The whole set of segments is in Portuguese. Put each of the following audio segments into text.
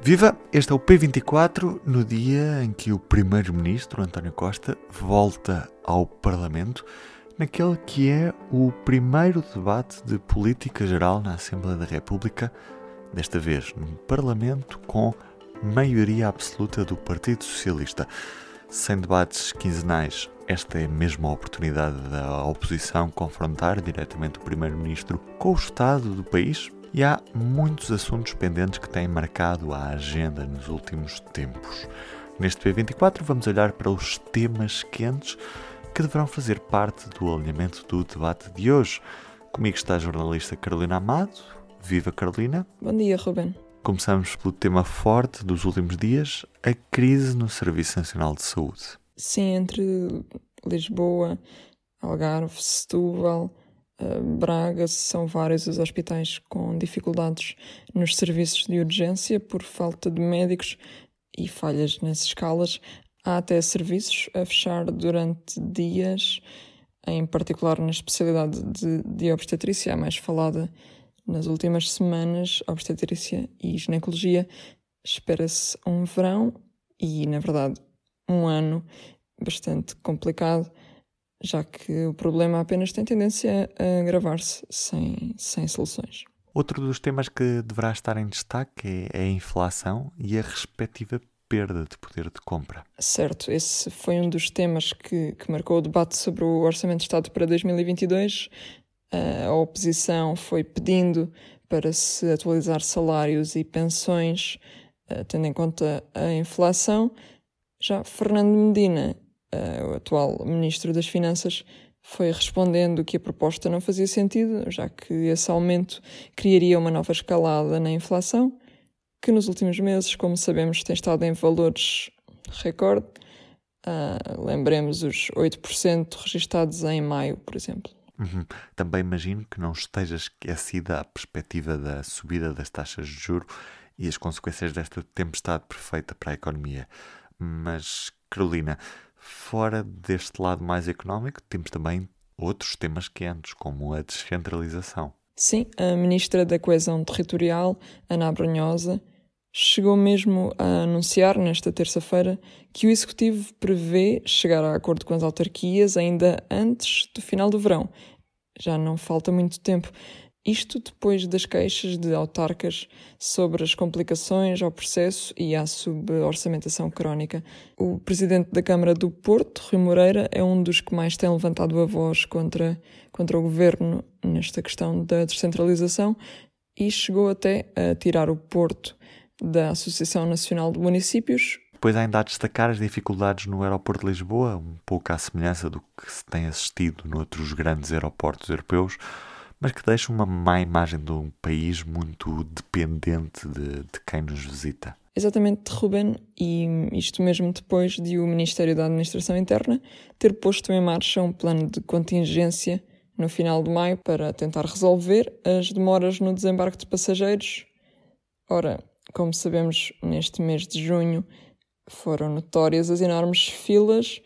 Viva! Este é o P24, no dia em que o Primeiro-Ministro António Costa volta ao Parlamento, naquele que é o primeiro debate de política geral na Assembleia da República, desta vez num Parlamento com maioria absoluta do Partido Socialista. Sem debates quinzenais, esta é mesmo a oportunidade da oposição confrontar diretamente o Primeiro-Ministro com o estado do país, e há muitos assuntos pendentes que têm marcado a agenda nos últimos tempos. Neste P24 vamos olhar para os temas quentes que deverão fazer parte do alinhamento do debate de hoje. Comigo está a jornalista Carolina Amado. Viva Carolina! Bom dia, Ruben. Começamos pelo tema forte dos últimos dias, a crise no Serviço Nacional de Saúde. Sim, entre Lisboa, Algarve, Setúbal, Braga são vários os hospitais com dificuldades nos serviços de urgência por falta de médicos e falhas nas escalas. Há até serviços a fechar durante dias, em particular na especialidade de, de obstetrícia, a mais falada nas últimas semanas, obstetrícia e ginecologia. Espera-se um verão e, na verdade, um ano bastante complicado já que o problema apenas tem tendência a agravar-se sem, sem soluções. Outro dos temas que deverá estar em destaque é a inflação e a respectiva perda de poder de compra. Certo, esse foi um dos temas que, que marcou o debate sobre o Orçamento de Estado para 2022. A oposição foi pedindo para se atualizar salários e pensões, eh, tendo em conta a inflação. Já Fernando Medina o atual Ministro das Finanças foi respondendo que a proposta não fazia sentido, já que esse aumento criaria uma nova escalada na inflação, que nos últimos meses, como sabemos, tem estado em valores recorde. Uh, lembremos os 8% registados em maio, por exemplo. Uhum. Também imagino que não esteja esquecida a perspectiva da subida das taxas de juro e as consequências desta tempestade perfeita para a economia. Mas, Carolina, Fora deste lado mais económico, temos também outros temas quentes, como a descentralização. Sim, a Ministra da Coesão Territorial, Ana Abranhosa, chegou mesmo a anunciar nesta terça-feira que o Executivo prevê chegar a acordo com as autarquias ainda antes do final do verão. Já não falta muito tempo. Isto depois das queixas de autarcas sobre as complicações ao processo e à suborçamentação crónica. O presidente da Câmara do Porto, Rui Moreira, é um dos que mais tem levantado a voz contra, contra o governo nesta questão da descentralização e chegou até a tirar o Porto da Associação Nacional de Municípios. Depois ainda há a destacar as dificuldades no aeroporto de Lisboa, um pouco à semelhança do que se tem assistido noutros grandes aeroportos europeus mas que deixa uma má imagem de um país muito dependente de, de quem nos visita. Exatamente, Ruben, e isto mesmo depois de o Ministério da Administração Interna ter posto em marcha um plano de contingência no final de maio para tentar resolver as demoras no desembarque de passageiros. Ora, como sabemos, neste mês de junho foram notórias as enormes filas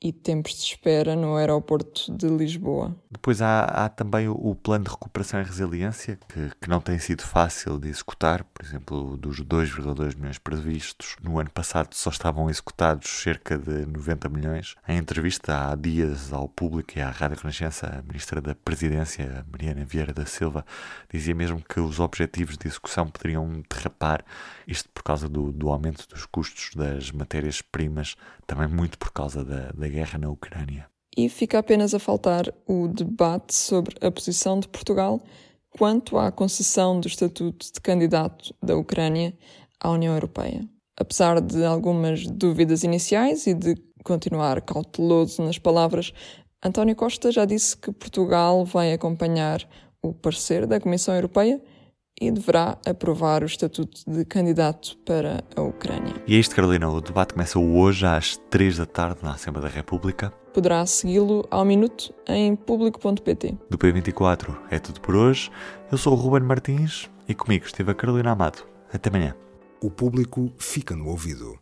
e tempos de espera no aeroporto de Lisboa. Depois há, há também o, o, plano de recuperação e resiliência, que, que não tem sido fácil de executar. Por exemplo, dos 2,2 milhões previstos, no ano passado só estavam executados cerca de 90 milhões. Em entrevista há dias ao público e à Rádio Renascença, a Ministra da Presidência, Mariana Vieira da Silva, dizia mesmo que os objetivos de execução poderiam derrapar, isto por causa do, do aumento dos custos das matérias-primas, também muito por causa da, da guerra na Ucrânia. E fica apenas a faltar o debate sobre a posição de Portugal quanto à concessão do estatuto de candidato da Ucrânia à União Europeia. Apesar de algumas dúvidas iniciais e de continuar cauteloso nas palavras, António Costa já disse que Portugal vai acompanhar o parecer da Comissão Europeia e deverá aprovar o estatuto de candidato para a Ucrânia. E é isto, Carolina. O debate começa hoje às 3 da tarde na Assembleia da República. Poderá segui-lo ao minuto em público.pt. Do P24 é tudo por hoje. Eu sou o Ruben Martins e comigo esteve a Carolina Amado. Até amanhã. O público fica no ouvido.